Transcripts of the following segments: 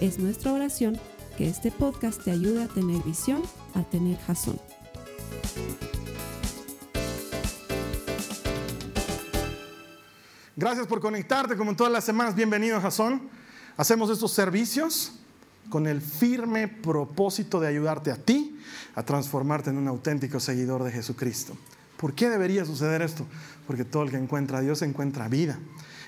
Es nuestra oración que este podcast te ayude a tener visión, a tener jazón. Gracias por conectarte como todas las semanas. Bienvenido Jazón. Hacemos estos servicios con el firme propósito de ayudarte a ti a transformarte en un auténtico seguidor de Jesucristo. ¿Por qué debería suceder esto? Porque todo el que encuentra a Dios encuentra vida.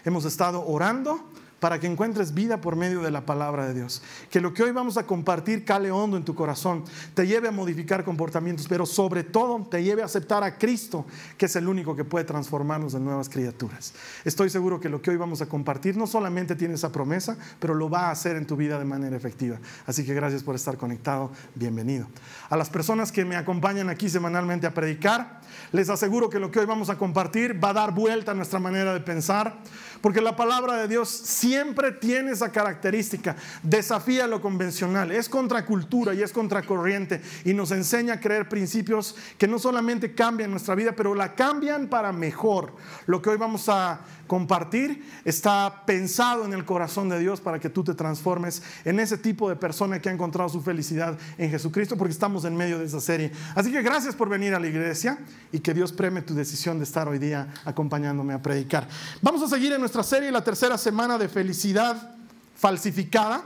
Hemos estado orando para que encuentres vida por medio de la palabra de Dios. Que lo que hoy vamos a compartir cale hondo en tu corazón, te lleve a modificar comportamientos, pero sobre todo te lleve a aceptar a Cristo, que es el único que puede transformarnos en nuevas criaturas. Estoy seguro que lo que hoy vamos a compartir no solamente tiene esa promesa, pero lo va a hacer en tu vida de manera efectiva. Así que gracias por estar conectado, bienvenido. A las personas que me acompañan aquí semanalmente a predicar, les aseguro que lo que hoy vamos a compartir va a dar vuelta a nuestra manera de pensar, porque la palabra de Dios siempre tiene esa característica, desafía lo convencional, es contracultura y es contracorriente y nos enseña a creer principios que no solamente cambian nuestra vida, pero la cambian para mejor. Lo que hoy vamos a compartir está pensado en el corazón de Dios para que tú te transformes en ese tipo de persona que ha encontrado su felicidad en Jesucristo, porque estamos en medio de esa serie. Así que gracias por venir a la iglesia y que Dios preme tu decisión de estar hoy día acompañándome a predicar. Vamos a seguir en nuestra serie, la tercera semana de felicidad falsificada.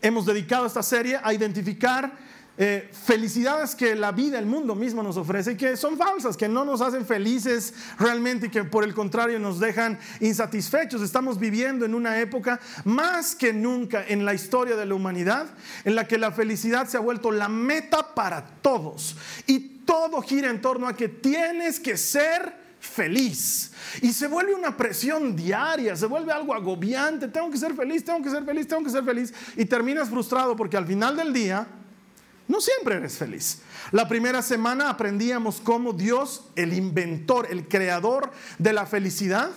Hemos dedicado esta serie a identificar eh, felicidades que la vida, el mundo mismo nos ofrece y que son falsas, que no nos hacen felices realmente y que por el contrario nos dejan insatisfechos. Estamos viviendo en una época más que nunca en la historia de la humanidad en la que la felicidad se ha vuelto la meta para todos y todo gira en torno a que tienes que ser feliz. Y se vuelve una presión diaria, se vuelve algo agobiante. Tengo que ser feliz, tengo que ser feliz, tengo que ser feliz. Y terminas frustrado porque al final del día no siempre eres feliz. La primera semana aprendíamos cómo Dios, el inventor, el creador de la felicidad,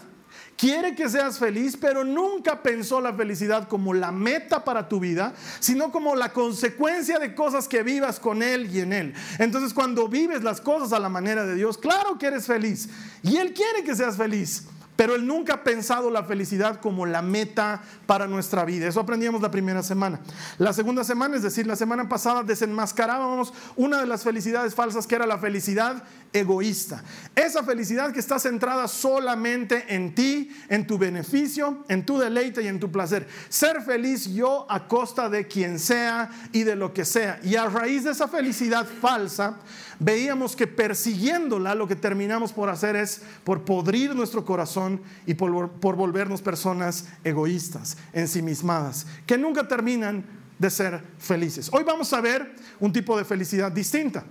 quiere que seas feliz, pero nunca pensó la felicidad como la meta para tu vida, sino como la consecuencia de cosas que vivas con Él y en Él. Entonces cuando vives las cosas a la manera de Dios, claro que eres feliz. Y Él quiere que seas feliz. Pero Él nunca ha pensado la felicidad como la meta para nuestra vida. Eso aprendíamos la primera semana. La segunda semana, es decir, la semana pasada desenmascarábamos una de las felicidades falsas que era la felicidad egoísta. Esa felicidad que está centrada solamente en ti, en tu beneficio, en tu deleite y en tu placer. Ser feliz yo a costa de quien sea y de lo que sea. Y a raíz de esa felicidad falsa, veíamos que persiguiéndola lo que terminamos por hacer es por podrir nuestro corazón y por, por volvernos personas egoístas, ensimismadas, que nunca terminan de ser felices. Hoy vamos a ver un tipo de felicidad distinta.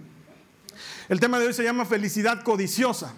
El tema de hoy se llama felicidad codiciosa.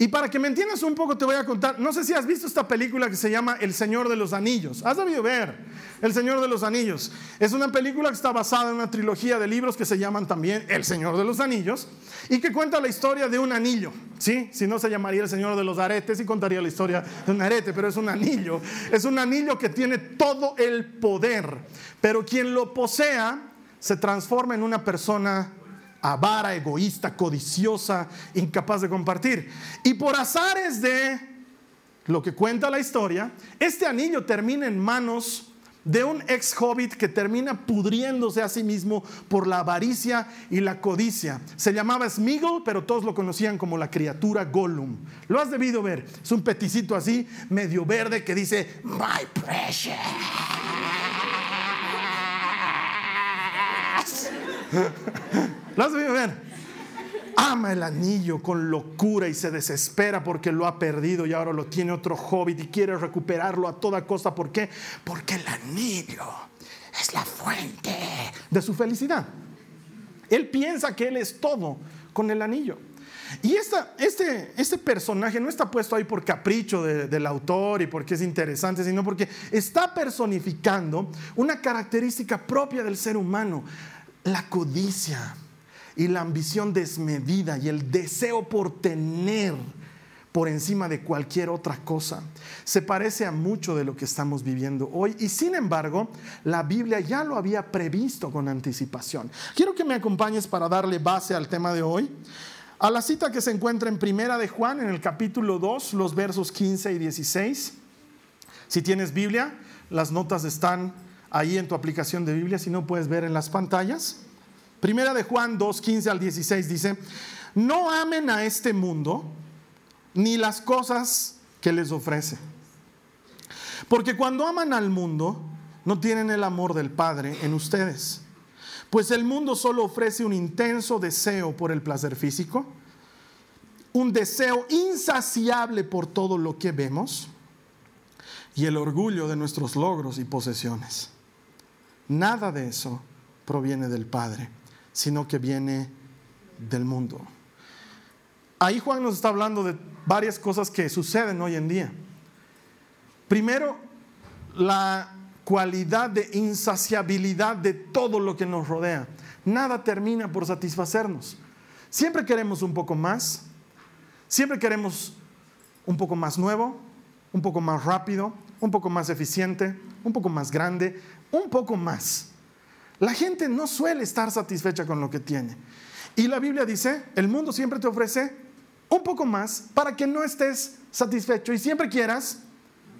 Y para que me entiendas un poco, te voy a contar. No sé si has visto esta película que se llama El Señor de los Anillos. Has debido ver El Señor de los Anillos. Es una película que está basada en una trilogía de libros que se llaman también El Señor de los Anillos y que cuenta la historia de un anillo. ¿sí? Si no, se llamaría El Señor de los Aretes y contaría la historia de un arete, pero es un anillo. Es un anillo que tiene todo el poder, pero quien lo posea se transforma en una persona avara, egoísta, codiciosa, incapaz de compartir. Y por azares de lo que cuenta la historia, este anillo termina en manos de un ex hobbit que termina pudriéndose a sí mismo por la avaricia y la codicia. Se llamaba Smiggle, pero todos lo conocían como la criatura Gollum. Lo has debido ver. Es un peticito así, medio verde, que dice, My precious. ¿Lo has ver? Ama el anillo con locura y se desespera porque lo ha perdido y ahora lo tiene otro hobbit y quiere recuperarlo a toda costa. ¿Por qué? Porque el anillo es la fuente de su felicidad. Él piensa que él es todo con el anillo. Y esta, este, este personaje no está puesto ahí por capricho del autor y porque es interesante, sino porque está personificando una característica propia del ser humano, la codicia y la ambición desmedida y el deseo por tener por encima de cualquier otra cosa. Se parece a mucho de lo que estamos viviendo hoy y sin embargo la Biblia ya lo había previsto con anticipación. Quiero que me acompañes para darle base al tema de hoy. A la cita que se encuentra en Primera de Juan, en el capítulo 2, los versos 15 y 16. Si tienes Biblia, las notas están ahí en tu aplicación de Biblia, si no puedes ver en las pantallas. Primera de Juan 2, 15 al 16 dice, no amen a este mundo ni las cosas que les ofrece. Porque cuando aman al mundo, no tienen el amor del Padre en ustedes. Pues el mundo solo ofrece un intenso deseo por el placer físico, un deseo insaciable por todo lo que vemos y el orgullo de nuestros logros y posesiones. Nada de eso proviene del Padre, sino que viene del mundo. Ahí Juan nos está hablando de varias cosas que suceden hoy en día. Primero, la cualidad de insaciabilidad de todo lo que nos rodea. Nada termina por satisfacernos. Siempre queremos un poco más, siempre queremos un poco más nuevo, un poco más rápido, un poco más eficiente, un poco más grande, un poco más. La gente no suele estar satisfecha con lo que tiene. Y la Biblia dice, el mundo siempre te ofrece un poco más para que no estés satisfecho y siempre quieras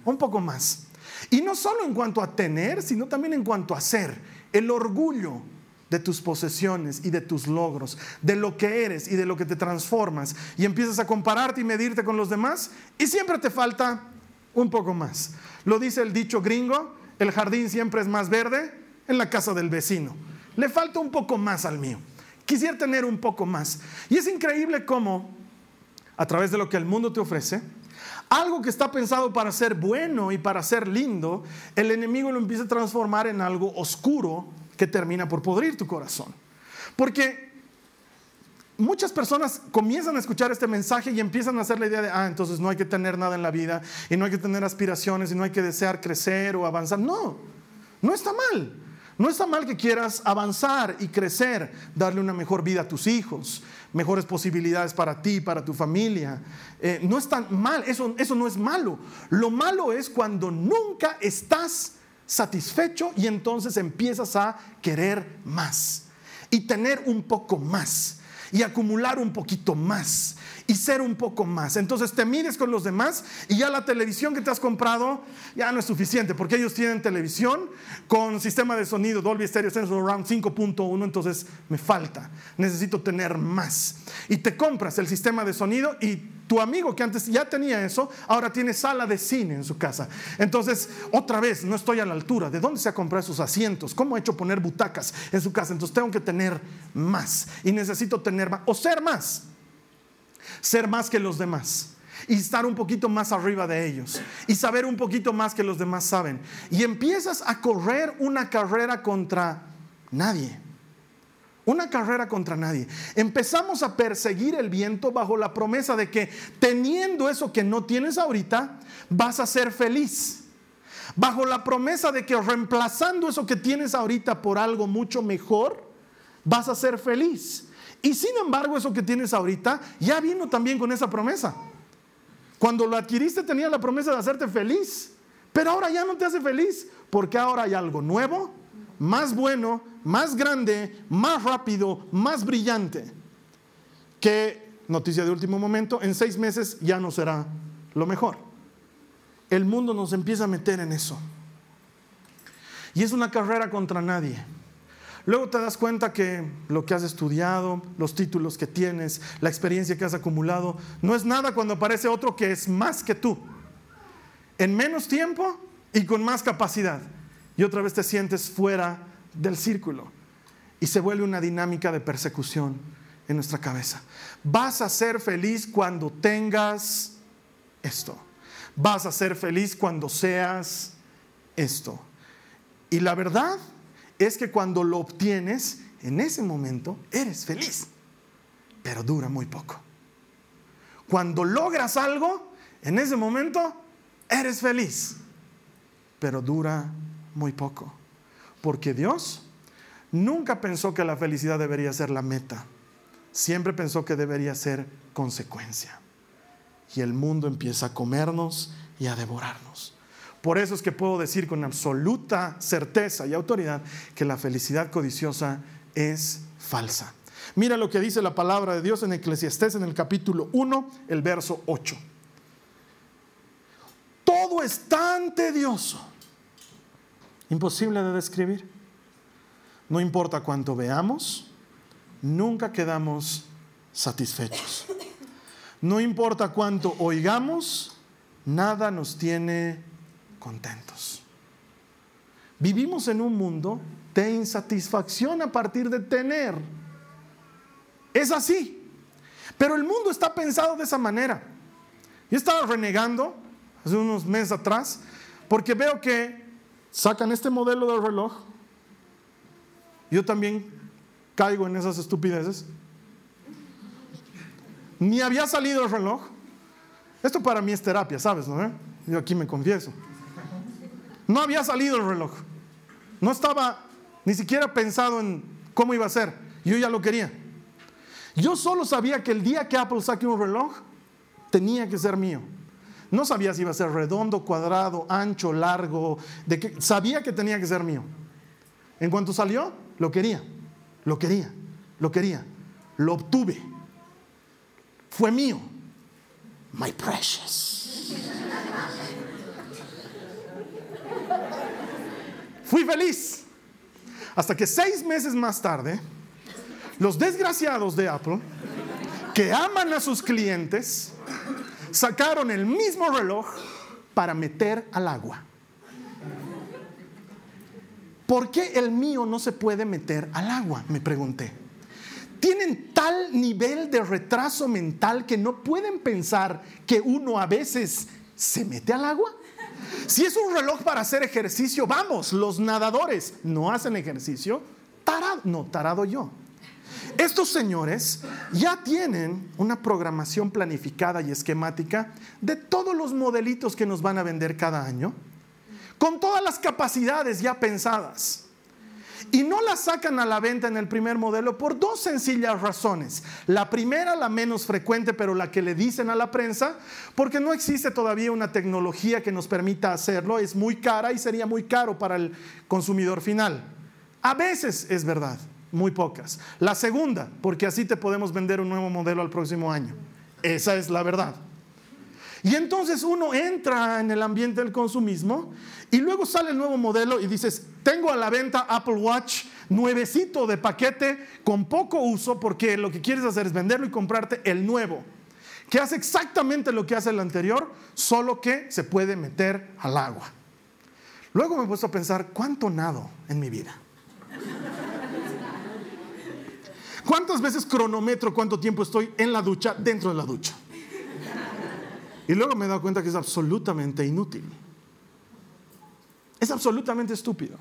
un poco más. Y no solo en cuanto a tener, sino también en cuanto a ser. El orgullo de tus posesiones y de tus logros, de lo que eres y de lo que te transformas. Y empiezas a compararte y medirte con los demás y siempre te falta un poco más. Lo dice el dicho gringo, el jardín siempre es más verde en la casa del vecino. Le falta un poco más al mío. Quisiera tener un poco más. Y es increíble cómo a través de lo que el mundo te ofrece, algo que está pensado para ser bueno y para ser lindo, el enemigo lo empieza a transformar en algo oscuro que termina por podrir tu corazón. Porque muchas personas comienzan a escuchar este mensaje y empiezan a hacer la idea de, ah, entonces no hay que tener nada en la vida y no hay que tener aspiraciones y no hay que desear crecer o avanzar. No, no está mal. No está mal que quieras avanzar y crecer, darle una mejor vida a tus hijos, mejores posibilidades para ti, para tu familia. Eh, no es tan mal, eso, eso no es malo. Lo malo es cuando nunca estás satisfecho y entonces empiezas a querer más y tener un poco más y acumular un poquito más y ser un poco más. Entonces te mides con los demás y ya la televisión que te has comprado ya no es suficiente porque ellos tienen televisión con sistema de sonido Dolby Stereo Sensor Around 5.1, entonces me falta, necesito tener más. Y te compras el sistema de sonido y tu amigo que antes ya tenía eso, ahora tiene sala de cine en su casa. Entonces, otra vez, no estoy a la altura. ¿De dónde se ha comprado esos asientos? ¿Cómo ha hecho poner butacas en su casa? Entonces tengo que tener más y necesito tener más o ser más ser más que los demás y estar un poquito más arriba de ellos y saber un poquito más que los demás saben. Y empiezas a correr una carrera contra nadie. Una carrera contra nadie. Empezamos a perseguir el viento bajo la promesa de que teniendo eso que no tienes ahorita, vas a ser feliz. Bajo la promesa de que reemplazando eso que tienes ahorita por algo mucho mejor, vas a ser feliz. Y sin embargo, eso que tienes ahorita ya vino también con esa promesa. Cuando lo adquiriste tenía la promesa de hacerte feliz, pero ahora ya no te hace feliz, porque ahora hay algo nuevo, más bueno, más grande, más rápido, más brillante, que, noticia de último momento, en seis meses ya no será lo mejor. El mundo nos empieza a meter en eso. Y es una carrera contra nadie. Luego te das cuenta que lo que has estudiado, los títulos que tienes, la experiencia que has acumulado, no es nada cuando aparece otro que es más que tú. En menos tiempo y con más capacidad. Y otra vez te sientes fuera del círculo. Y se vuelve una dinámica de persecución en nuestra cabeza. Vas a ser feliz cuando tengas esto. Vas a ser feliz cuando seas esto. Y la verdad es que cuando lo obtienes, en ese momento eres feliz, pero dura muy poco. Cuando logras algo, en ese momento eres feliz, pero dura muy poco, porque Dios nunca pensó que la felicidad debería ser la meta, siempre pensó que debería ser consecuencia. Y el mundo empieza a comernos y a devorarnos. Por eso es que puedo decir con absoluta certeza y autoridad que la felicidad codiciosa es falsa. Mira lo que dice la palabra de Dios en Eclesiastés en el capítulo 1, el verso 8. Todo es tan tedioso, imposible de describir. No importa cuánto veamos, nunca quedamos satisfechos. No importa cuánto oigamos, nada nos tiene contentos. Vivimos en un mundo de insatisfacción a partir de tener. Es así. Pero el mundo está pensado de esa manera. Yo estaba renegando hace unos meses atrás porque veo que sacan este modelo de reloj. Yo también caigo en esas estupideces. Ni había salido el reloj. Esto para mí es terapia, ¿sabes? No? Yo aquí me confieso. No había salido el reloj. No estaba ni siquiera pensado en cómo iba a ser. Yo ya lo quería. Yo solo sabía que el día que Apple saque un reloj, tenía que ser mío. No sabía si iba a ser redondo, cuadrado, ancho, largo. De que, sabía que tenía que ser mío. En cuanto salió, lo quería. Lo quería. Lo quería. Lo obtuve. Fue mío. My precious. Fui feliz. Hasta que seis meses más tarde, los desgraciados de Apple, que aman a sus clientes, sacaron el mismo reloj para meter al agua. ¿Por qué el mío no se puede meter al agua? Me pregunté. Tienen tal nivel de retraso mental que no pueden pensar que uno a veces se mete al agua. Si es un reloj para hacer ejercicio, vamos, los nadadores no hacen ejercicio. Tarado, no, tarado yo. Estos señores ya tienen una programación planificada y esquemática de todos los modelitos que nos van a vender cada año, con todas las capacidades ya pensadas. Y no la sacan a la venta en el primer modelo por dos sencillas razones. La primera, la menos frecuente, pero la que le dicen a la prensa, porque no existe todavía una tecnología que nos permita hacerlo. Es muy cara y sería muy caro para el consumidor final. A veces es verdad, muy pocas. La segunda, porque así te podemos vender un nuevo modelo al próximo año. Esa es la verdad. Y entonces uno entra en el ambiente del consumismo y luego sale el nuevo modelo y dices, tengo a la venta Apple Watch nuevecito de paquete con poco uso porque lo que quieres hacer es venderlo y comprarte el nuevo, que hace exactamente lo que hace el anterior, solo que se puede meter al agua. Luego me he puesto a pensar, ¿cuánto nado en mi vida? ¿Cuántas veces cronometro cuánto tiempo estoy en la ducha, dentro de la ducha? Y luego me he dado cuenta que es absolutamente inútil. Es absolutamente estúpido.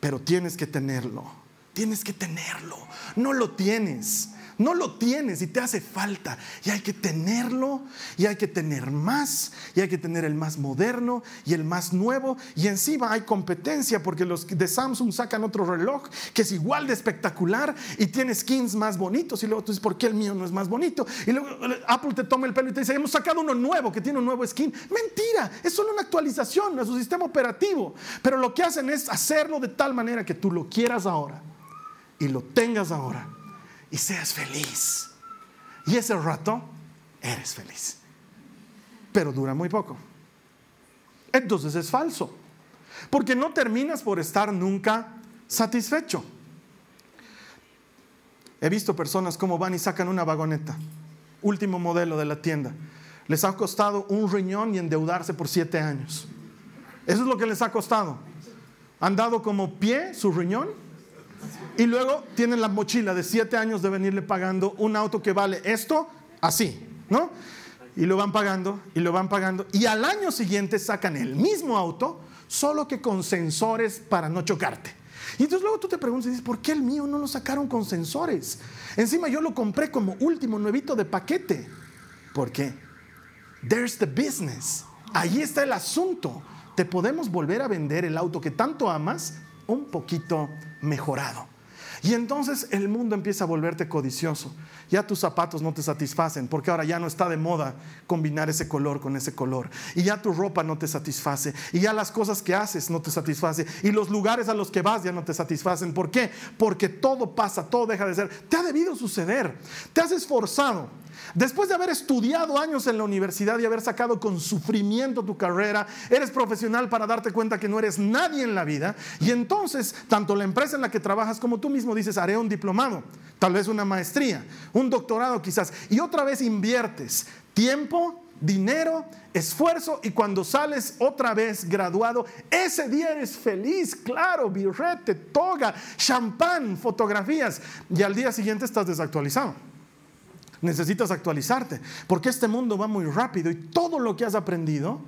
Pero tienes que tenerlo. Tienes que tenerlo. No lo tienes. No lo tienes y te hace falta. Y hay que tenerlo y hay que tener más y hay que tener el más moderno y el más nuevo. Y encima hay competencia porque los de Samsung sacan otro reloj que es igual de espectacular y tiene skins más bonitos. Y luego tú dices, ¿por qué el mío no es más bonito? Y luego eh, Apple te toma el pelo y te dice, hemos sacado uno nuevo que tiene un nuevo skin. Mentira, es solo una actualización a su sistema operativo. Pero lo que hacen es hacerlo de tal manera que tú lo quieras ahora y lo tengas ahora y seas feliz. Y ese rato eres feliz. Pero dura muy poco. Entonces es falso. Porque no terminas por estar nunca satisfecho. He visto personas como van y sacan una vagoneta, último modelo de la tienda. Les ha costado un riñón y endeudarse por siete años. Eso es lo que les ha costado. Han dado como pie su riñón y luego tienen la mochila de siete años de venirle pagando un auto que vale esto así, ¿no? Y lo van pagando y lo van pagando. Y al año siguiente sacan el mismo auto, solo que con sensores para no chocarte. Y entonces luego tú te preguntas, dices, ¿por qué el mío no lo sacaron con sensores? Encima yo lo compré como último, nuevito de paquete. Porque there's the business. Ahí está el asunto. Te podemos volver a vender el auto que tanto amas un poquito mejorado. Y entonces el mundo empieza a volverte codicioso. Ya tus zapatos no te satisfacen porque ahora ya no está de moda combinar ese color con ese color. Y ya tu ropa no te satisface. Y ya las cosas que haces no te satisfacen. Y los lugares a los que vas ya no te satisfacen. ¿Por qué? Porque todo pasa, todo deja de ser. Te ha debido suceder. Te has esforzado Después de haber estudiado años en la universidad y haber sacado con sufrimiento tu carrera, eres profesional para darte cuenta que no eres nadie en la vida y entonces tanto la empresa en la que trabajas como tú mismo dices, haré un diplomado, tal vez una maestría, un doctorado quizás, y otra vez inviertes tiempo, dinero, esfuerzo y cuando sales otra vez graduado, ese día eres feliz, claro, birrete, toga, champán, fotografías y al día siguiente estás desactualizado necesitas actualizarte, porque este mundo va muy rápido y todo lo que has aprendido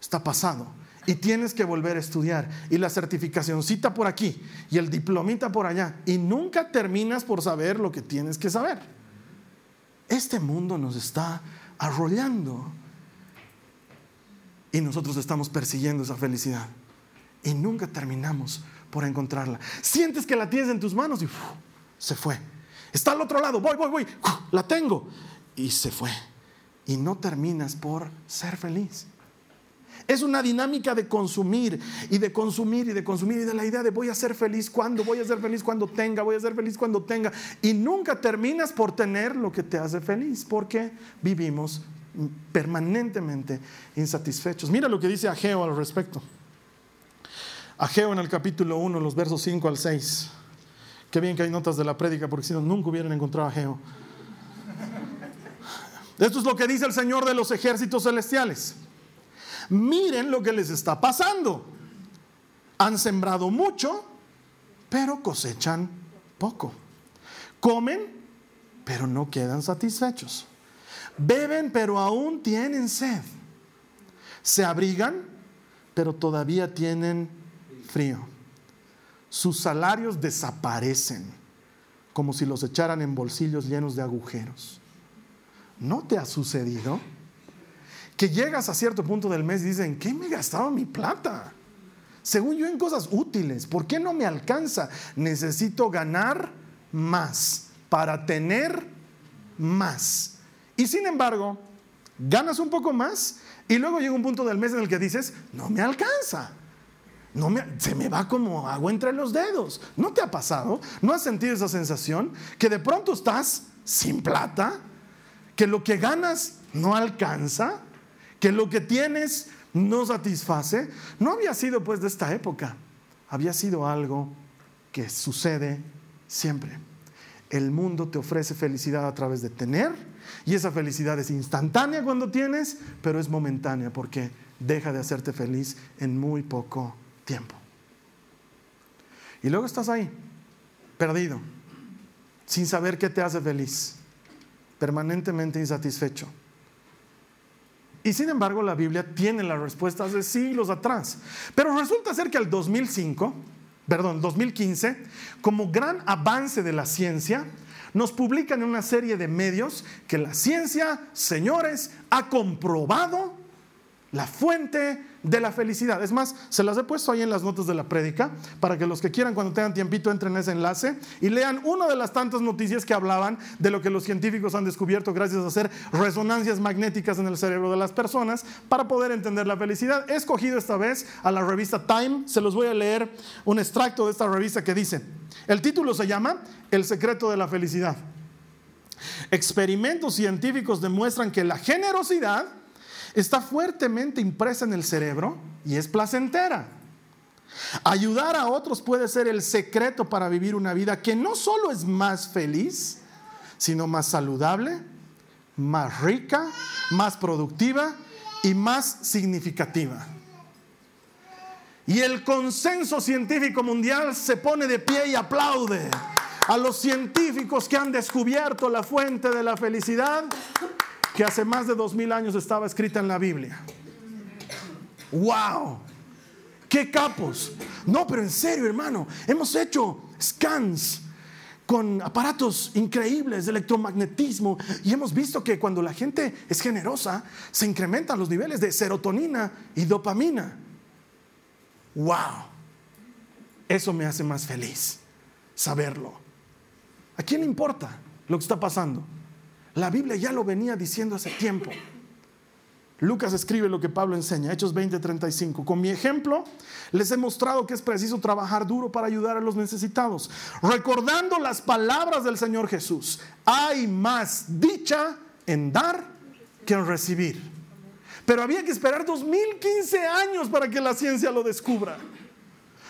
está pasado. Y tienes que volver a estudiar. Y la certificacióncita por aquí y el diplomita por allá. Y nunca terminas por saber lo que tienes que saber. Este mundo nos está arrollando. Y nosotros estamos persiguiendo esa felicidad. Y nunca terminamos por encontrarla. Sientes que la tienes en tus manos y se fue. Está al otro lado, voy, voy, voy, la tengo. Y se fue. Y no terminas por ser feliz. Es una dinámica de consumir y de consumir y de consumir y de la idea de voy a ser feliz cuando, voy a ser feliz cuando tenga, voy a ser feliz cuando tenga. Y nunca terminas por tener lo que te hace feliz porque vivimos permanentemente insatisfechos. Mira lo que dice Ageo al respecto. Ageo en el capítulo 1, los versos 5 al 6. Qué bien que hay notas de la prédica, porque si no, nunca hubieran encontrado a Geo. Esto es lo que dice el Señor de los ejércitos celestiales. Miren lo que les está pasando. Han sembrado mucho, pero cosechan poco. Comen, pero no quedan satisfechos. Beben, pero aún tienen sed. Se abrigan, pero todavía tienen frío sus salarios desaparecen como si los echaran en bolsillos llenos de agujeros. ¿No te ha sucedido? Que llegas a cierto punto del mes y dicen, ¿qué me he gastado mi plata? Según yo en cosas útiles, ¿por qué no me alcanza? Necesito ganar más para tener más. Y sin embargo, ganas un poco más y luego llega un punto del mes en el que dices, no me alcanza no me, se me va como agua entre los dedos. ¿No te ha pasado? ¿No has sentido esa sensación? Que de pronto estás sin plata, que lo que ganas no alcanza, que lo que tienes no satisface. No había sido pues de esta época, había sido algo que sucede siempre. El mundo te ofrece felicidad a través de tener y esa felicidad es instantánea cuando tienes, pero es momentánea porque deja de hacerte feliz en muy poco tiempo. Y luego estás ahí, perdido, sin saber qué te hace feliz, permanentemente insatisfecho. Y sin embargo la Biblia tiene las respuestas de siglos atrás. Pero resulta ser que el 2005, perdón, 2015, como gran avance de la ciencia, nos publican en una serie de medios que la ciencia, señores, ha comprobado la fuente de la felicidad. Es más, se las he puesto ahí en las notas de la prédica para que los que quieran cuando tengan tiempito entren en ese enlace y lean una de las tantas noticias que hablaban de lo que los científicos han descubierto gracias a hacer resonancias magnéticas en el cerebro de las personas para poder entender la felicidad. He escogido esta vez a la revista Time, se los voy a leer un extracto de esta revista que dice, el título se llama El secreto de la felicidad. Experimentos científicos demuestran que la generosidad está fuertemente impresa en el cerebro y es placentera. Ayudar a otros puede ser el secreto para vivir una vida que no solo es más feliz, sino más saludable, más rica, más productiva y más significativa. Y el consenso científico mundial se pone de pie y aplaude a los científicos que han descubierto la fuente de la felicidad que hace más de dos mil años estaba escrita en la Biblia. ¡Wow! ¡Qué capos! No, pero en serio, hermano, hemos hecho scans con aparatos increíbles de electromagnetismo y hemos visto que cuando la gente es generosa se incrementan los niveles de serotonina y dopamina. ¡Wow! Eso me hace más feliz, saberlo. ¿A quién le importa lo que está pasando? La Biblia ya lo venía diciendo hace tiempo. Lucas escribe lo que Pablo enseña, Hechos 20:35. Con mi ejemplo les he mostrado que es preciso trabajar duro para ayudar a los necesitados, recordando las palabras del Señor Jesús. Hay más dicha en dar que en recibir. Pero había que esperar 2015 años para que la ciencia lo descubra.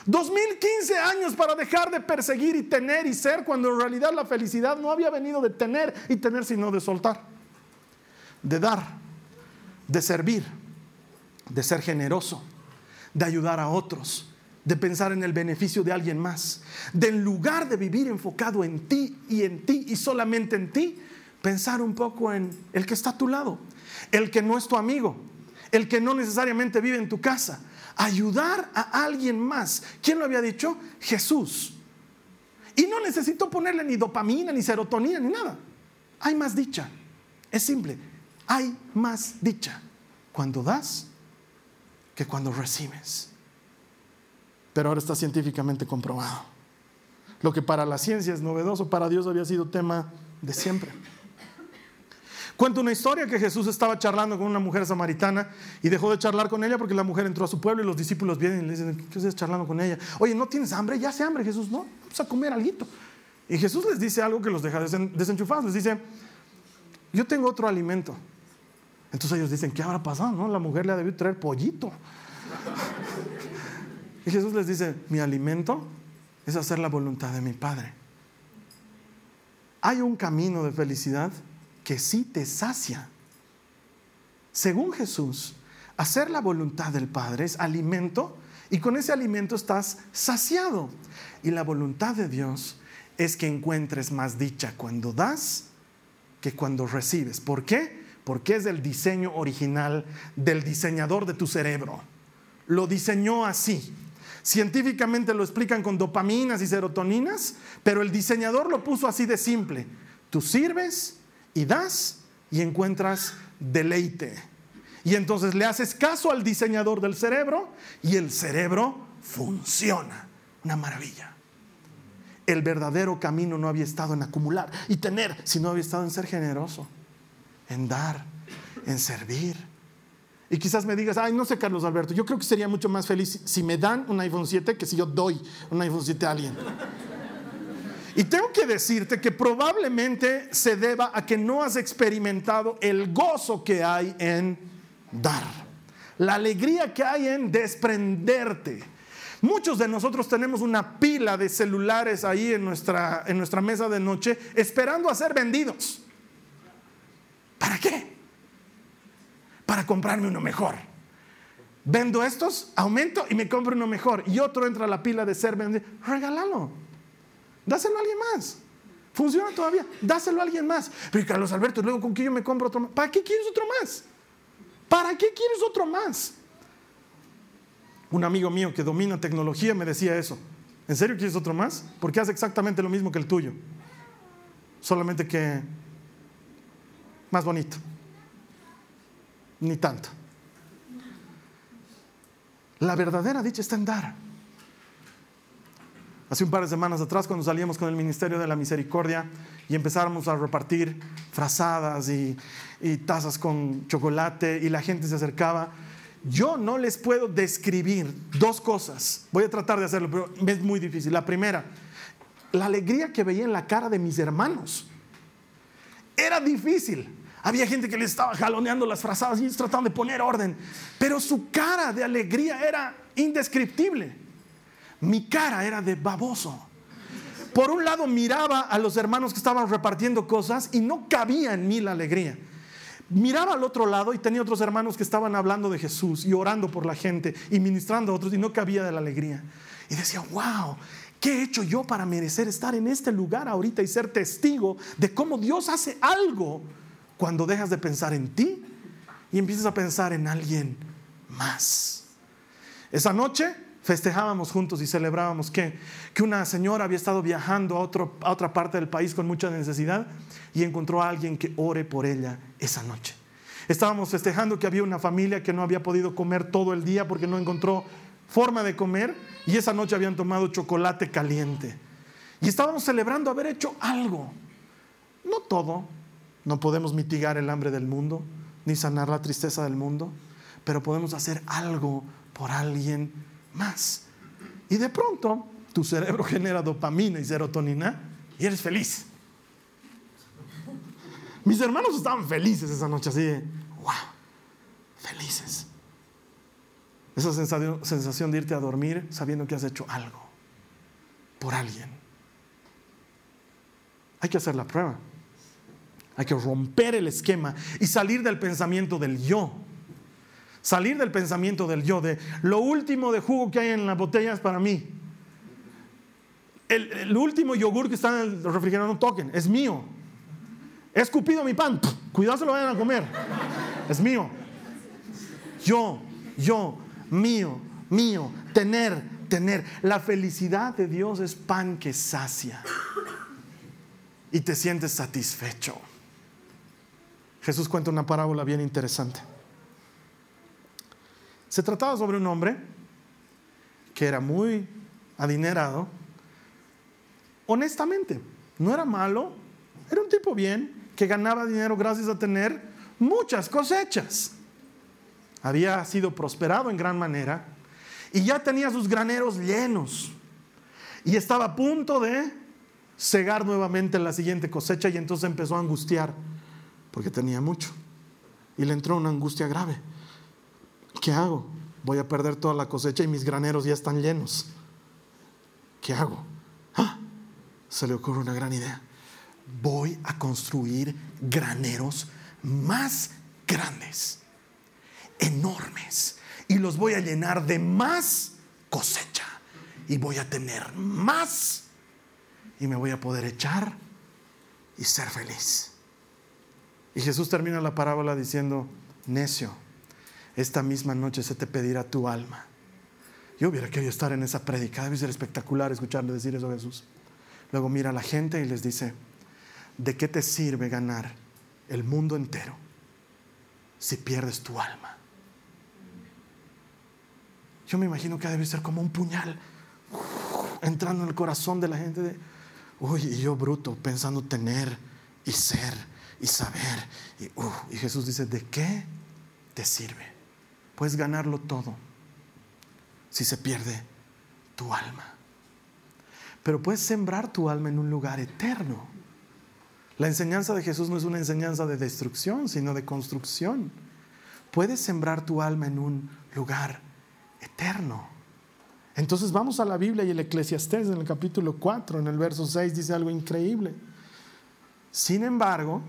2015 años para dejar de perseguir y tener y ser, cuando en realidad la felicidad no había venido de tener y tener, sino de soltar, de dar, de servir, de ser generoso, de ayudar a otros, de pensar en el beneficio de alguien más, de en lugar de vivir enfocado en ti y en ti y solamente en ti, pensar un poco en el que está a tu lado, el que no es tu amigo, el que no necesariamente vive en tu casa, ayudar a alguien más. ¿Quién lo había dicho? Jesús. Y no necesito ponerle ni dopamina, ni serotonina, ni nada. Hay más dicha. Es simple. Hay más dicha cuando das que cuando recibes. Pero ahora está científicamente comprobado. Lo que para la ciencia es novedoso, para Dios había sido tema de siempre. Cuenta una historia que Jesús estaba charlando con una mujer samaritana y dejó de charlar con ella porque la mujer entró a su pueblo y los discípulos vienen y le dicen, ¿qué estás charlando con ella? Oye, ¿no tienes hambre? Ya hace hambre, Jesús, ¿no? Vamos a comer algo. Y Jesús les dice algo que los deja desenchufados. Les dice, yo tengo otro alimento. Entonces ellos dicen, ¿qué habrá pasado? No? La mujer le ha debido traer pollito. Y Jesús les dice, mi alimento es hacer la voluntad de mi Padre. Hay un camino de felicidad que sí te sacia. Según Jesús, hacer la voluntad del Padre es alimento y con ese alimento estás saciado. Y la voluntad de Dios es que encuentres más dicha cuando das que cuando recibes. ¿Por qué? Porque es el diseño original del diseñador de tu cerebro. Lo diseñó así. Científicamente lo explican con dopaminas y serotoninas, pero el diseñador lo puso así de simple. Tú sirves y das y encuentras deleite. Y entonces le haces caso al diseñador del cerebro y el cerebro funciona. Una maravilla. El verdadero camino no había estado en acumular y tener, sino había estado en ser generoso, en dar, en servir. Y quizás me digas, ay, no sé, Carlos Alberto, yo creo que sería mucho más feliz si me dan un iPhone 7 que si yo doy un iPhone 7 a alguien. Y tengo que decirte que probablemente se deba a que no has experimentado el gozo que hay en dar, la alegría que hay en desprenderte. Muchos de nosotros tenemos una pila de celulares ahí en nuestra, en nuestra mesa de noche esperando a ser vendidos. ¿Para qué? Para comprarme uno mejor. Vendo estos, aumento y me compro uno mejor. Y otro entra a la pila de ser vendido. Regálalo. Dáselo a alguien más. Funciona todavía. Dáselo a alguien más. Pero Carlos Alberto, luego con qué yo me compro otro más. ¿Para qué quieres otro más? ¿Para qué quieres otro más? Un amigo mío que domina tecnología me decía eso. ¿En serio quieres otro más? Porque hace exactamente lo mismo que el tuyo. Solamente que más bonito. Ni tanto. La verdadera dicha está en dar. Hace un par de semanas atrás, cuando salíamos con el Ministerio de la Misericordia y empezáramos a repartir frazadas y, tazas con chocolate y la gente se acercaba, yo no les puedo describir dos cosas. Voy a tratar de hacerlo, pero es muy difícil. La primera, la alegría que veía en la cara de mis hermanos. Era difícil. Había gente que les estaba jaloneando las frazadas y tratando de poner orden, pero su cara de alegría era indescriptible mi cara era de baboso. Por un lado miraba a los hermanos que estaban repartiendo cosas y no cabía en mí la alegría. Miraba al otro lado y tenía otros hermanos que estaban hablando de Jesús y orando por la gente y ministrando a otros y no cabía de la alegría. Y decía, wow, ¿qué he hecho yo para merecer estar en este lugar ahorita y ser testigo de cómo Dios hace algo cuando dejas de pensar en ti y empiezas a pensar en alguien más? Esa noche festejábamos juntos y celebrábamos que, que una señora había estado viajando a, otro, a otra parte del país con mucha necesidad y encontró a alguien que ore por ella esa noche. Estábamos festejando que había una familia que no había podido comer todo el día porque no encontró forma de comer y esa noche habían tomado chocolate caliente. Y estábamos celebrando haber hecho algo. No todo, no podemos mitigar el hambre del mundo, ni sanar la tristeza del mundo, pero podemos hacer algo por alguien más. Y de pronto tu cerebro genera dopamina y serotonina y eres feliz. Mis hermanos estaban felices esa noche, así de, wow, felices. Esa sensación, de irte a dormir sabiendo que has hecho algo por alguien. Hay que hacer la prueba. Hay que romper el esquema y salir del pensamiento del yo Salir del pensamiento del yo, de lo último de jugo que hay en las botellas para mí. El, último yogur que está en el refrigerador no toquen, es mío. He escupido mi pan, cuidado se lo vayan a comer. Es mío. Yo, yo, mío, mío, tener, tener. La felicidad de Dios es pan que sacia y te sientes satisfecho. Jesús cuenta una parábola bien interesante. Se trataba sobre un hombre que era muy adinerado, honestamente, no era malo, era un tipo bien, que ganaba dinero gracias a tener muchas cosechas. Había sido prosperado en gran manera y ya tenía sus graneros llenos y estaba a punto de cegar nuevamente la siguiente cosecha y entonces empezó a angustiar porque tenía mucho y le entró una angustia grave. ¿Qué hago? Voy a perder toda la cosecha y mis graneros ya están llenos. ¿Qué hago? ¡Ah! Se le ocurre una gran idea. Voy a construir graneros más grandes, enormes, y los voy a llenar de más cosecha. Y voy a tener más. Y me voy a poder echar y ser feliz. Y Jesús termina la parábola diciendo, necio esta misma noche se te pedirá tu alma. Yo hubiera querido estar en esa predica, debe ser espectacular escucharle decir eso a Jesús. Luego mira a la gente y les dice, ¿de qué te sirve ganar el mundo entero si pierdes tu alma? Yo me imagino que debe ser como un puñal entrando en el corazón de la gente de, uy, y yo bruto, pensando tener y ser y saber. Y, y Jesús dice, ¿de qué te sirve? Puedes ganarlo todo si se pierde tu alma. Pero puedes sembrar tu alma en un lugar eterno. La enseñanza de Jesús no es una enseñanza de destrucción, sino de construcción. Puedes sembrar tu alma en un lugar eterno. Entonces vamos a la Biblia y el Eclesiastés en el capítulo 4, en el verso 6, dice algo increíble. Sin embargo,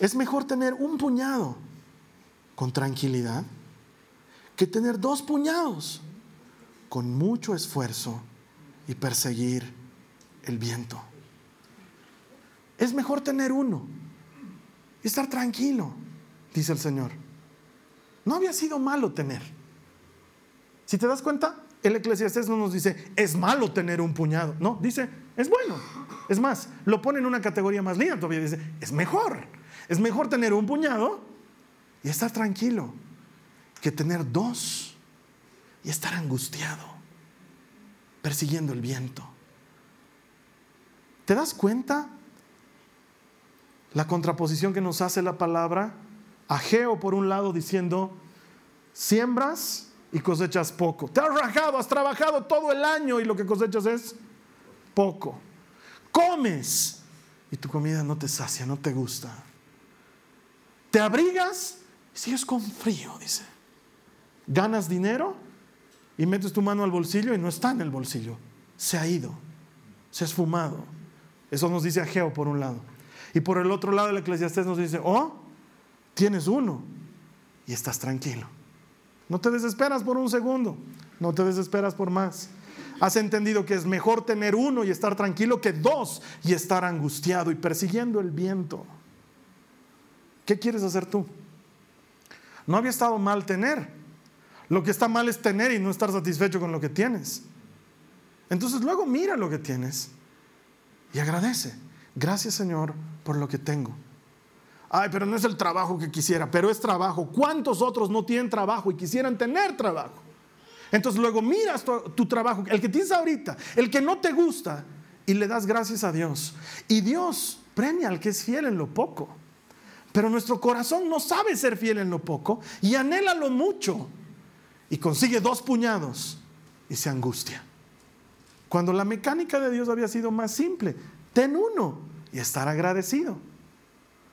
es mejor tener un puñado con tranquilidad que tener dos puñados con mucho esfuerzo y perseguir el viento. Es mejor tener uno y estar tranquilo, dice el Señor. No había sido malo tener. Si te das cuenta, el Eclesiastés no nos dice, es malo tener un puñado. No, dice, es bueno. Es más, lo pone en una categoría más linda todavía. Dice, es mejor. Es mejor tener un puñado y estar tranquilo que tener dos y estar angustiado, persiguiendo el viento. ¿Te das cuenta la contraposición que nos hace la palabra? Ageo por un lado diciendo, siembras y cosechas poco. Te has rajado, has trabajado todo el año y lo que cosechas es poco. Comes y tu comida no te sacia, no te gusta. Te abrigas y sigues con frío, dice ganas dinero y metes tu mano al bolsillo y no está en el bolsillo. Se ha ido, se ha esfumado. Eso nos dice Ageo por un lado. Y por el otro lado el eclesiastés nos dice, oh, tienes uno y estás tranquilo. No te desesperas por un segundo, no te desesperas por más. Has entendido que es mejor tener uno y estar tranquilo que dos y estar angustiado y persiguiendo el viento. ¿Qué quieres hacer tú? No había estado mal tener, Lo que está mal es tener y no estar satisfecho con lo que tienes. Entonces luego mira lo que tienes y agradece. Gracias Señor por lo que tengo. Ay, pero no es el trabajo que quisiera, pero es trabajo. ¿Cuántos otros no tienen trabajo y quisieran tener trabajo? Entonces luego miras tu, trabajo, el que tienes ahorita, el que no te gusta, y le das gracias a Dios. Y Dios premia al que es fiel en lo poco. Pero nuestro corazón no sabe ser fiel en lo poco y anhela lo mucho. Y consigue dos puñados y se angustia. Cuando la mecánica de Dios había sido más simple, ten uno y estar agradecido.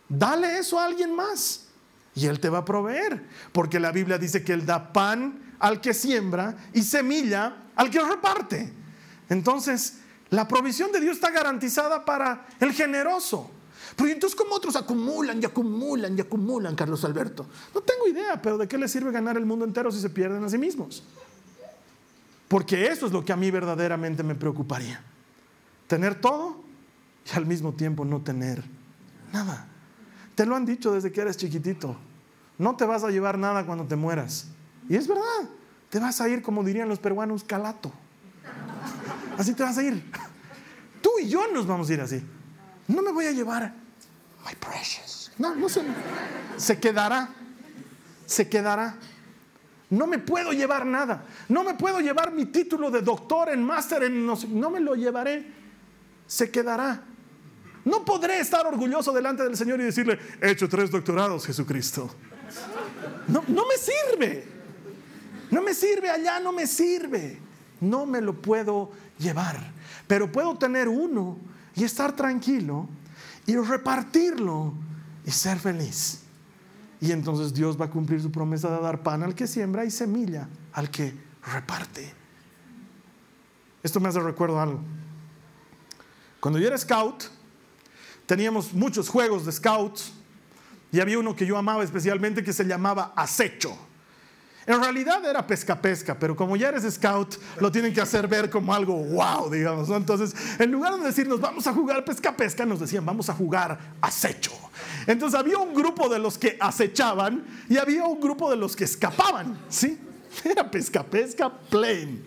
Dale eso a alguien más y Él te va a proveer. Porque la Biblia dice que Él da pan al que siembra y semilla al que reparte. Entonces, la provisión de Dios está garantizada para el generoso. Pero entonces, ¿cómo otros acumulan y acumulan y acumulan, Carlos Alberto? No tengo idea, pero ¿de qué les sirve ganar el mundo entero si se pierden a sí mismos? Porque eso es lo que a mí verdaderamente me preocuparía. Tener todo y al mismo tiempo no tener nada. Te lo han dicho desde que eres chiquitito. No te vas a llevar nada cuando te mueras. Y es verdad. Te vas a ir, como dirían los peruanos, calato. Así te vas a ir. Tú y yo nos vamos a ir así. No me voy a llevar my precious. No, no se. Se quedará. Se quedará. No me puedo llevar nada. No me puedo llevar mi título de doctor en máster en no, no me lo llevaré. Se quedará. No podré estar orgulloso delante del Señor y decirle, he hecho tres doctorados, Jesucristo. No, no me sirve. No me sirve allá, no me sirve. No me lo puedo llevar. Pero puedo tener uno y estar tranquilo y repartirlo y ser feliz. Y entonces Dios va a cumplir su promesa de dar pan al que siembra y semilla al que reparte. Esto me hace recuerdo algo. Cuando yo era scout, teníamos muchos juegos de scouts y había uno que yo amaba especialmente que se llamaba acecho. En realidad era pesca-pesca, pero como ya eres scout, lo tienen que hacer ver como algo wow, digamos. Entonces, en lugar de decirnos vamos a jugar pesca-pesca, nos decían vamos a jugar acecho. Entonces había un grupo de los que acechaban y había un grupo de los que escapaban, ¿sí? Era pesca-pesca plain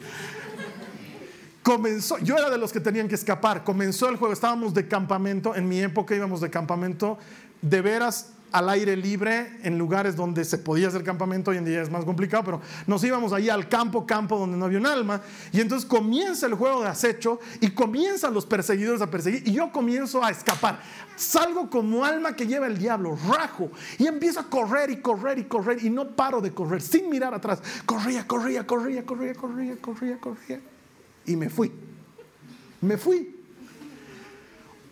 comenzó, yo era de los que tenían que escapar, comenzó el juego, estábamos de campamento, en mi época íbamos de campamento, de veras al aire libre, en lugares donde se podía hacer campamento, hoy en día es más complicado, pero nos íbamos ahí al campo, campo donde no había un alma, y entonces comienza el juego de acecho y comienzan los perseguidores a perseguir, y yo comienzo a escapar. Salgo como alma que lleva el diablo, rajo, y empiezo a correr y correr y correr, y no paro de correr, sin mirar atrás. Corría, corría, corría, corría, corría, corría, corría y me fui. Me fui.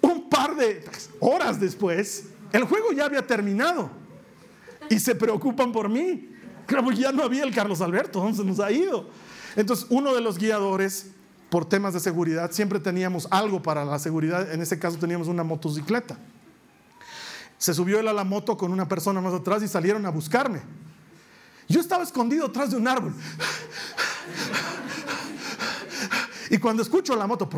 Un par de horas después, el juego ya había terminado y se preocupan por mí. Claro, ya no había el Carlos Alberto, se nos ha ido. Entonces, uno de los guiadores, por temas de seguridad, siempre teníamos algo para la seguridad. En ese caso, teníamos una motocicleta. Se subió él a la moto con una persona más atrás y salieron a buscarme. Yo estaba escondido atrás de un árbol. Y cuando escucho la moto,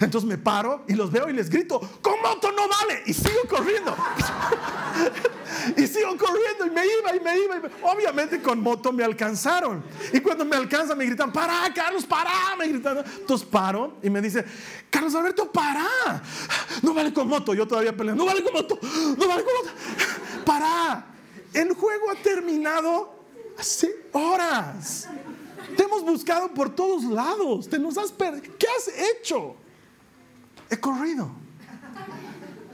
entonces me paro y los veo y les grito, con moto no vale. Y sigo corriendo. y sigo corriendo y me iba y me iba. Obviamente con moto me alcanzaron. Y cuando me alcanzan me gritan, para, Carlos, para. Me gritan. Entonces paro y me dice, Carlos Alberto, para. No vale con moto. Yo todavía peleo. No vale con moto. No vale con moto. Para. El juego ha terminado hace horas. Te hemos buscado por todos lados. Te nos has ¿Qué has hecho? He corrido.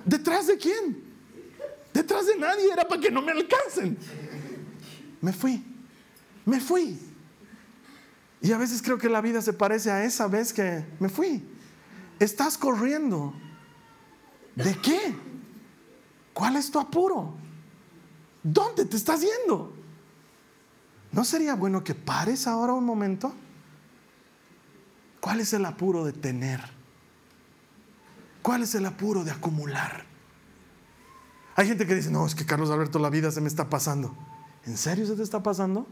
¿Detrás de quién? Detrás de nadie. Era para que no me alcancen. Me fui. Me fui. Y a veces creo que la vida se parece a esa vez que me fui. Estás corriendo. ¿De qué? ¿Cuál es tu apuro? ¿Dónde te estás yendo? ¿No sería bueno que pares ahora un momento? ¿Cuál es el apuro de tener? ¿Cuál es el apuro de acumular? Hay gente que dice, no, es que Carlos Alberto, la vida se me está pasando. ¿En serio se te está pasando?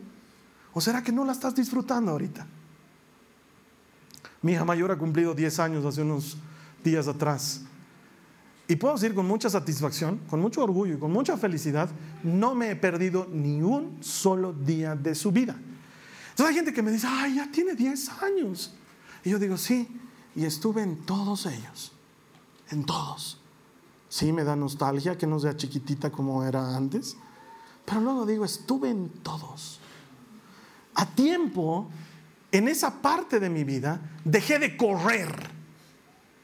¿O será que no la estás disfrutando ahorita? Mi hija mayor ha cumplido 10 años hace unos días atrás. Y puedo decir con mucha satisfacción, con mucho orgullo y con mucha felicidad, no me he perdido ni un solo día de su vida. Entonces hay gente que me dice, ay, ya tiene 10 años. Y yo digo, sí, y estuve en todos ellos, en todos. Sí, me da nostalgia que no sea chiquitita como era antes, pero luego digo, estuve en todos. A tiempo, en esa parte de mi vida, dejé de correr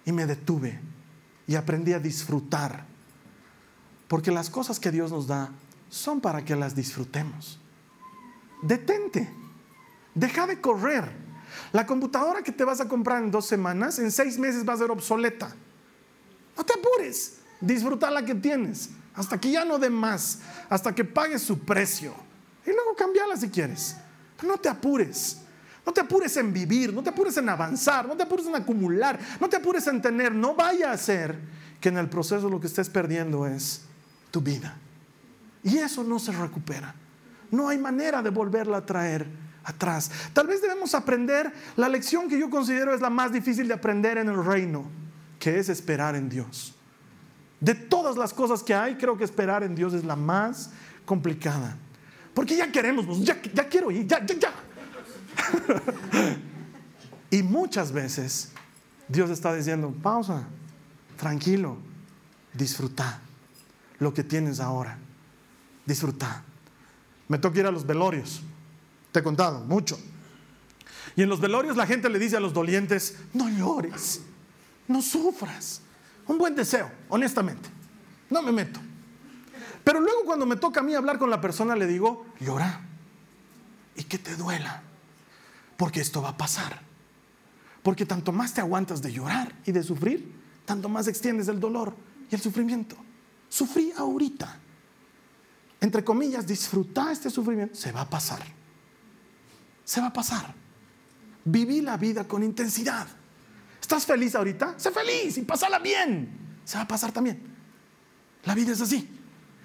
y me detuve y aprendí a disfrutar. Porque las cosas que Dios nos da son para que las disfrutemos. Detente, deja de correr. La computadora que te vas a comprar en dos semanas, en seis meses va a ser obsoleta. No te apures, disfruta la que tienes, hasta que ya no dé más, hasta que pagues su precio. Y luego cambiala si quieres. no te apures. No te apures en vivir, no te apures en avanzar, no te apures en acumular, no te apures en tener. No vaya a ser que en el proceso lo que estés perdiendo es tu vida. Y eso no se recupera. No hay manera de volverla a traer atrás. Tal vez debemos aprender la lección que yo considero es la más difícil de aprender en el reino, que es esperar en Dios. De todas las cosas que hay, creo que esperar en Dios es la más complicada. Porque ya queremos, pues, ya, ya quiero ir, ya, ya, ya. y muchas veces Dios está diciendo, pausa, tranquilo, disfruta lo que tienes ahora. Disfruta. Me toca ir a los velorios. Te he contado, mucho. Y en los velorios la gente le dice a los dolientes, no llores, no sufras. Un buen deseo, honestamente. No me meto. Pero luego cuando me toca a mí hablar con la persona le digo, llora y que te duela, porque esto va a pasar. Porque tanto más te aguantas de llorar y de sufrir, tanto más extiendes el dolor y el sufrimiento. Sufrí ahorita. Entre comillas, disfrutar este sufrimiento. Se va a pasar. Se va a pasar. Viví la vida con intensidad. ¿Estás feliz ahorita? Sé feliz y pasala bien. Se va a pasar también. La vida es así.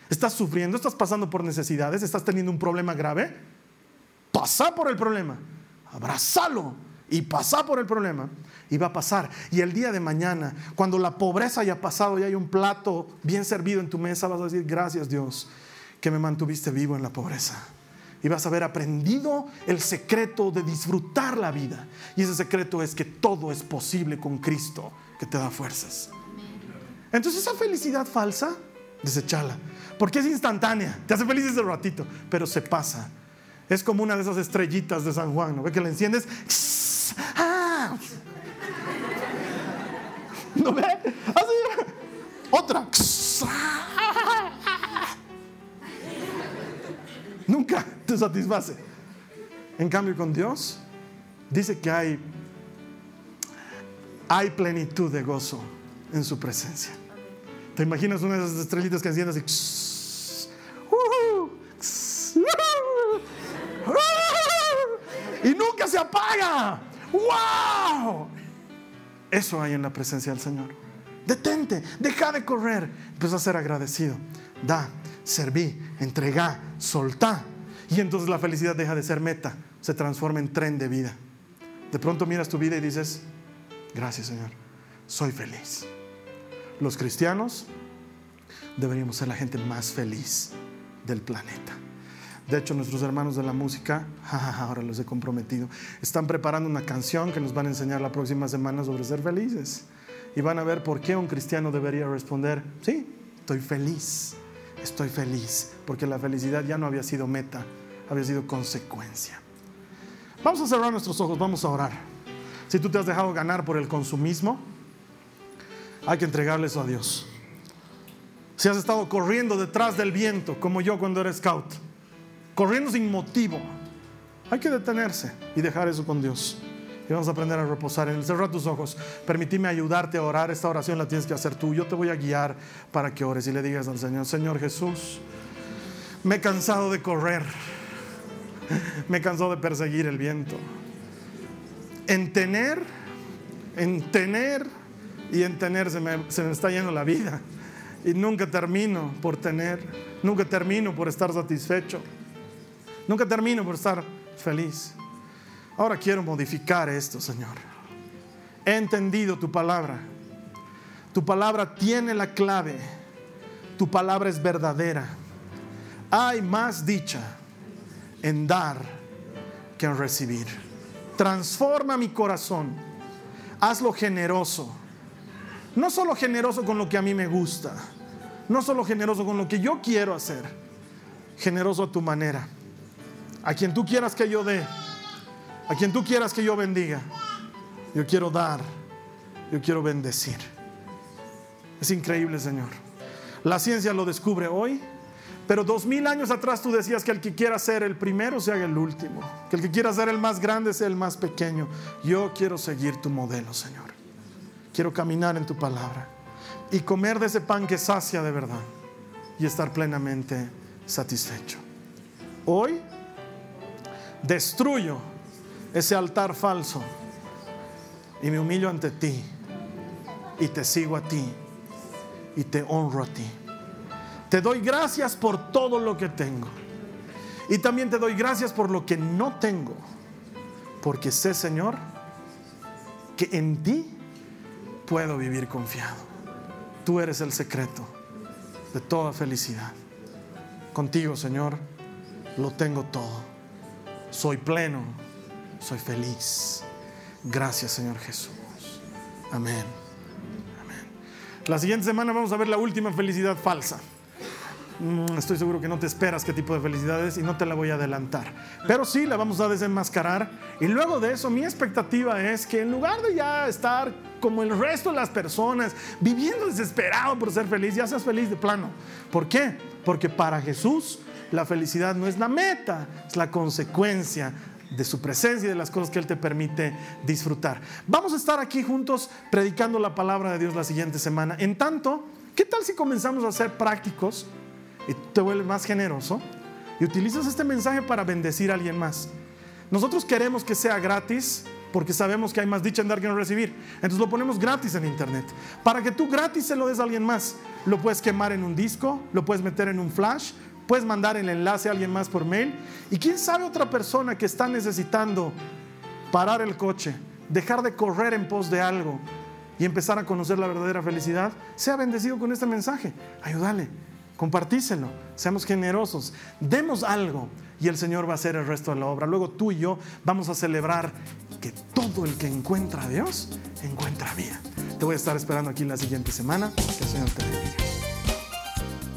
¿Estás sufriendo? ¿Estás pasando por necesidades? ¿Estás teniendo un problema grave? Pasa por el problema. Abrazalo y pasa por el problema. Y va a pasar. Y el día de mañana, cuando la pobreza haya pasado y hay un plato bien servido en tu mesa, vas a decir, gracias Dios, que me mantuviste vivo en la pobreza y vas a haber aprendido el secreto de disfrutar la vida. Y ese secreto es que todo es posible con Cristo, que te da fuerzas. Entonces esa felicidad falsa, desechala, porque es instantánea, te hace feliz ese ratito, pero se pasa. Es como una de esas estrellitas de San Juan, ¿no? ¿Ve que la enciendes? ¡Ah! ¿No ve? Así. Otra. Nunca te satisface. En cambio con Dios dice que hay, hay plenitud de gozo en su presencia. ¿Te imaginas una de esas estrellitas que encienden así? Y nunca se apaga. ¡Wow! Eso hay en la presencia del Señor. Detente, deja de correr. Empieza a ser agradecido. Da, serví, entregá, soltá. Y entonces la felicidad deja de ser meta, se transforma en tren de vida. De pronto miras tu vida y dices, gracias Señor, soy feliz. Los cristianos deberíamos ser la gente más feliz del planeta. De hecho, nuestros hermanos de la música, ahora los he comprometido, están preparando una canción que nos van a enseñar la próxima semana sobre ser felices. Y van a ver por qué un cristiano debería responder, sí, estoy feliz estoy feliz, porque la felicidad ya no había sido meta, había sido consecuencia. Vamos a cerrar nuestros ojos, vamos a orar. Si tú te has dejado ganar por el consumismo, hay que entregarle eso a Dios. Si has estado corriendo detrás del viento, como yo cuando era scout, corriendo sin motivo, hay que detenerse y dejar eso con Dios. Y vamos a aprender a reposar en él. Cerra tus ojos. Permitime ayudarte a orar. Esta oración la tienes que hacer tú. Yo te voy a guiar para que ores y le digas al Señor, Señor Jesús, me he cansado de correr. Me he cansado de perseguir el viento. En tener, en tener y en tener se me, se me está yendo la vida. Y nunca termino por tener. Nunca termino por estar satisfecho. Nunca termino por estar feliz. Ahora quiero modificar esto, Señor. He entendido tu palabra. Tu palabra tiene la clave. Tu palabra es verdadera. Hay más dicha en dar que en recibir. Transforma mi corazón. Hazlo generoso. No solo generoso con lo que a mí me gusta. No solo generoso con lo que yo quiero hacer. Generoso a tu manera. A quien tú quieras que yo dé. A quien tú quieras que yo bendiga. Yo quiero dar. Yo quiero bendecir. Es increíble, Señor. La ciencia lo descubre hoy pero dos mil años atrás tú decías que el que quiera ser el primero se haga el último, que el que quiera ser el más grande sea el más pequeño. Yo quiero seguir tu modelo, Señor. Quiero caminar en tu palabra y comer de ese pan que sacia de verdad y estar plenamente satisfecho. Hoy destruyo ese altar falso y me humillo ante ti y te sigo a ti y te honro a ti. Te doy gracias por todo lo que tengo. Y también te doy gracias por lo que no tengo. Porque sé, Señor, que en ti puedo vivir confiado. Tú eres el secreto de toda felicidad. Contigo, Señor, lo tengo todo. Soy pleno, soy feliz. Gracias, Señor Jesús. Amén. Amén. La siguiente semana vamos a ver la última felicidad falsa. Mm, estoy seguro que no te esperas qué tipo de felicidades y no te la voy a adelantar. Pero sí la vamos a desenmascarar. Y luego de eso, mi expectativa es que en lugar de ya estar como el resto de las personas, viviendo desesperado por ser feliz, ya seas feliz de plano. ¿Por qué? Porque para Jesús la felicidad no es la meta, es la consecuencia de su presencia y de las cosas que Él te permite disfrutar. Vamos a estar aquí juntos predicando la palabra de Dios la siguiente semana. En tanto, ¿qué tal si comenzamos a ser prácticos? y te vuelves más generoso y utilizas este mensaje para bendecir a alguien más. Nosotros queremos que sea gratis porque sabemos que hay más dicha en dar que en recibir. Entonces lo ponemos gratis en internet. Para que tú gratis se lo des a alguien más. Lo puedes quemar en un disco, lo puedes meter en un flash, puedes mandar el enlace a alguien más por mail. Y quién sabe otra persona que está necesitando parar el coche, dejar de correr en pos de algo y empezar a conocer la verdadera felicidad, sea bendecido con este mensaje. Ayúdale compartíselo, seamos generosos, demos algo y el Señor va a hacer el resto de la obra. Luego tú y yo vamos a celebrar que todo el que encuentra a Dios encuentra vida. Te voy a estar esperando aquí la siguiente semana. Que el Señor te bendiga.